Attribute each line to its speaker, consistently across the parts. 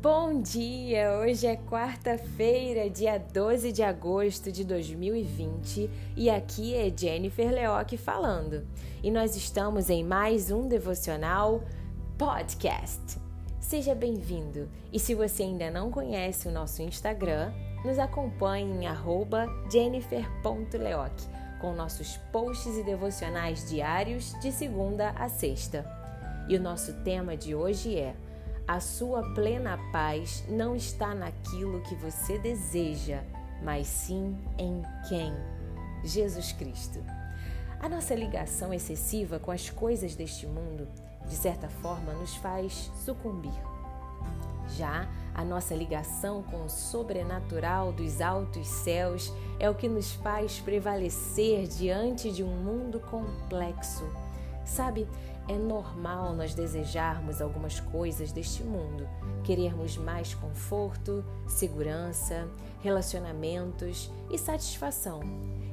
Speaker 1: Bom dia! Hoje é quarta-feira, dia 12 de agosto de 2020 e aqui é Jennifer Leoc falando. E nós estamos em mais um devocional podcast. Seja bem-vindo! E se você ainda não conhece o nosso Instagram, nos acompanhe em jennifer.leoc com nossos posts e devocionais diários de segunda a sexta. E o nosso tema de hoje é a sua plena paz não está naquilo que você deseja, mas sim em quem? Jesus Cristo. A nossa ligação excessiva com as coisas deste mundo, de certa forma, nos faz sucumbir. Já a nossa ligação com o sobrenatural dos altos céus é o que nos faz prevalecer diante de um mundo complexo. Sabe, é normal nós desejarmos algumas coisas deste mundo, querermos mais conforto, segurança, relacionamentos e satisfação.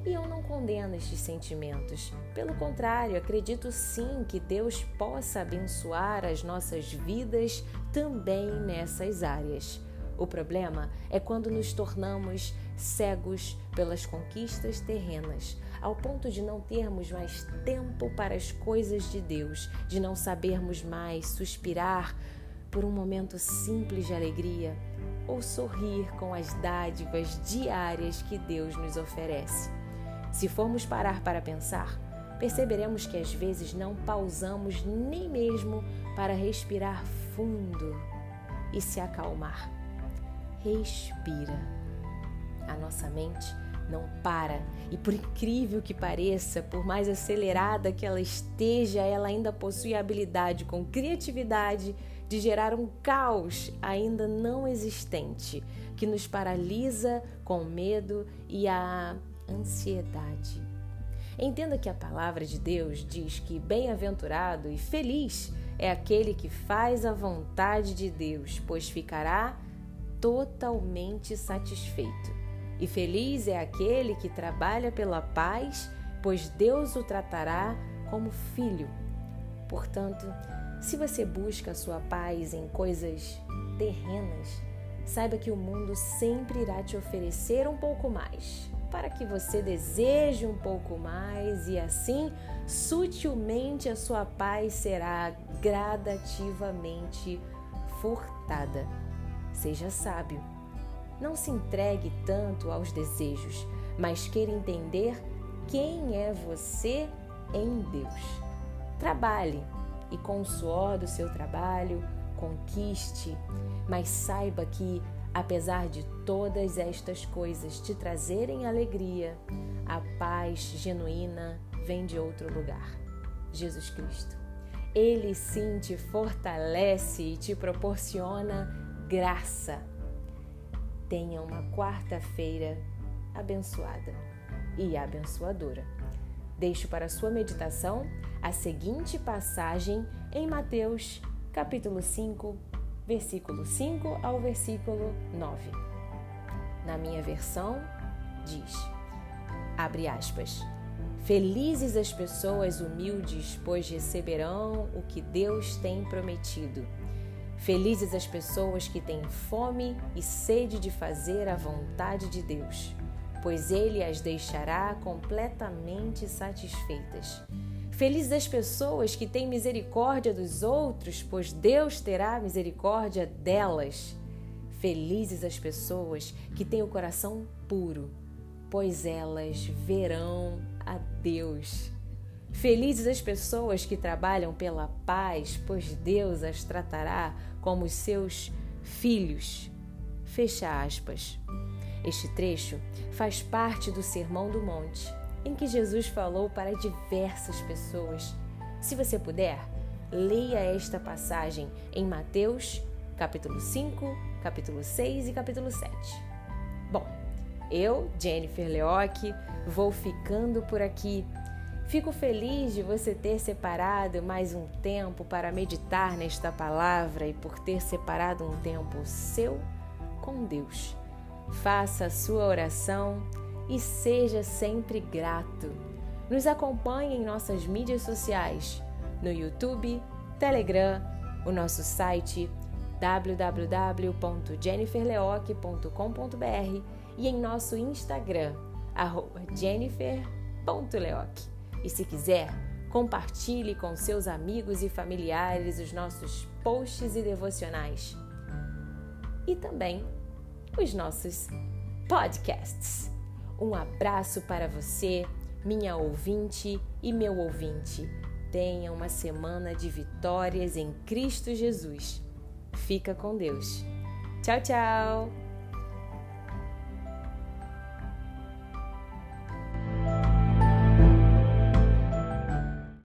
Speaker 1: E eu não condeno estes sentimentos. Pelo contrário, acredito sim que Deus possa abençoar as nossas vidas também nessas áreas. O problema é quando nos tornamos cegos pelas conquistas terrenas, ao ponto de não termos mais tempo para as coisas de Deus, de não sabermos mais suspirar por um momento simples de alegria ou sorrir com as dádivas diárias que Deus nos oferece. Se formos parar para pensar, perceberemos que às vezes não pausamos nem mesmo para respirar fundo e se acalmar. Respira a nossa mente não para e, por incrível que pareça, por mais acelerada que ela esteja, ela ainda possui a habilidade com criatividade de gerar um caos ainda não existente que nos paralisa com o medo e a ansiedade. Entenda que a palavra de Deus diz que bem-aventurado e feliz é aquele que faz a vontade de Deus, pois ficará totalmente satisfeito. E feliz é aquele que trabalha pela paz, pois Deus o tratará como filho. Portanto, se você busca a sua paz em coisas terrenas, saiba que o mundo sempre irá te oferecer um pouco mais, para que você deseje um pouco mais e assim, sutilmente, a sua paz será gradativamente furtada. Seja sábio não se entregue tanto aos desejos, mas queira entender quem é você em Deus. Trabalhe e com o suor do seu trabalho, conquiste, mas saiba que, apesar de todas estas coisas te trazerem alegria, a paz genuína vem de outro lugar Jesus Cristo. Ele sim te fortalece e te proporciona graça tenha uma quarta-feira abençoada e abençoadora. Deixo para sua meditação a seguinte passagem em Mateus, capítulo 5, versículo 5 ao versículo 9. Na minha versão, diz: abre aspas. Felizes as pessoas humildes, pois receberão o que Deus tem prometido. Felizes as pessoas que têm fome e sede de fazer a vontade de Deus, pois Ele as deixará completamente satisfeitas. Felizes as pessoas que têm misericórdia dos outros, pois Deus terá misericórdia delas. Felizes as pessoas que têm o coração puro, pois elas verão a Deus. Felizes as pessoas que trabalham pela paz, pois Deus as tratará como seus filhos. Fecha aspas. Este trecho faz parte do Sermão do Monte, em que Jesus falou para diversas pessoas. Se você puder, leia esta passagem em Mateus, capítulo 5, capítulo 6 e capítulo 7. Bom, eu, Jennifer Leoc, vou ficando por aqui. Fico feliz de você ter separado mais um tempo para meditar nesta palavra e por ter separado um tempo seu com Deus. Faça a sua oração e seja sempre grato. Nos acompanhe em nossas mídias sociais. no YouTube, Telegram, o nosso site www.jenniferleoc.com.br e em nosso Instagram, jennifer.leoc. E se quiser, compartilhe com seus amigos e familiares os nossos posts e devocionais. E também os nossos podcasts. Um abraço para você, minha ouvinte e meu ouvinte. Tenha uma semana de vitórias em Cristo Jesus. Fica com Deus. Tchau, tchau!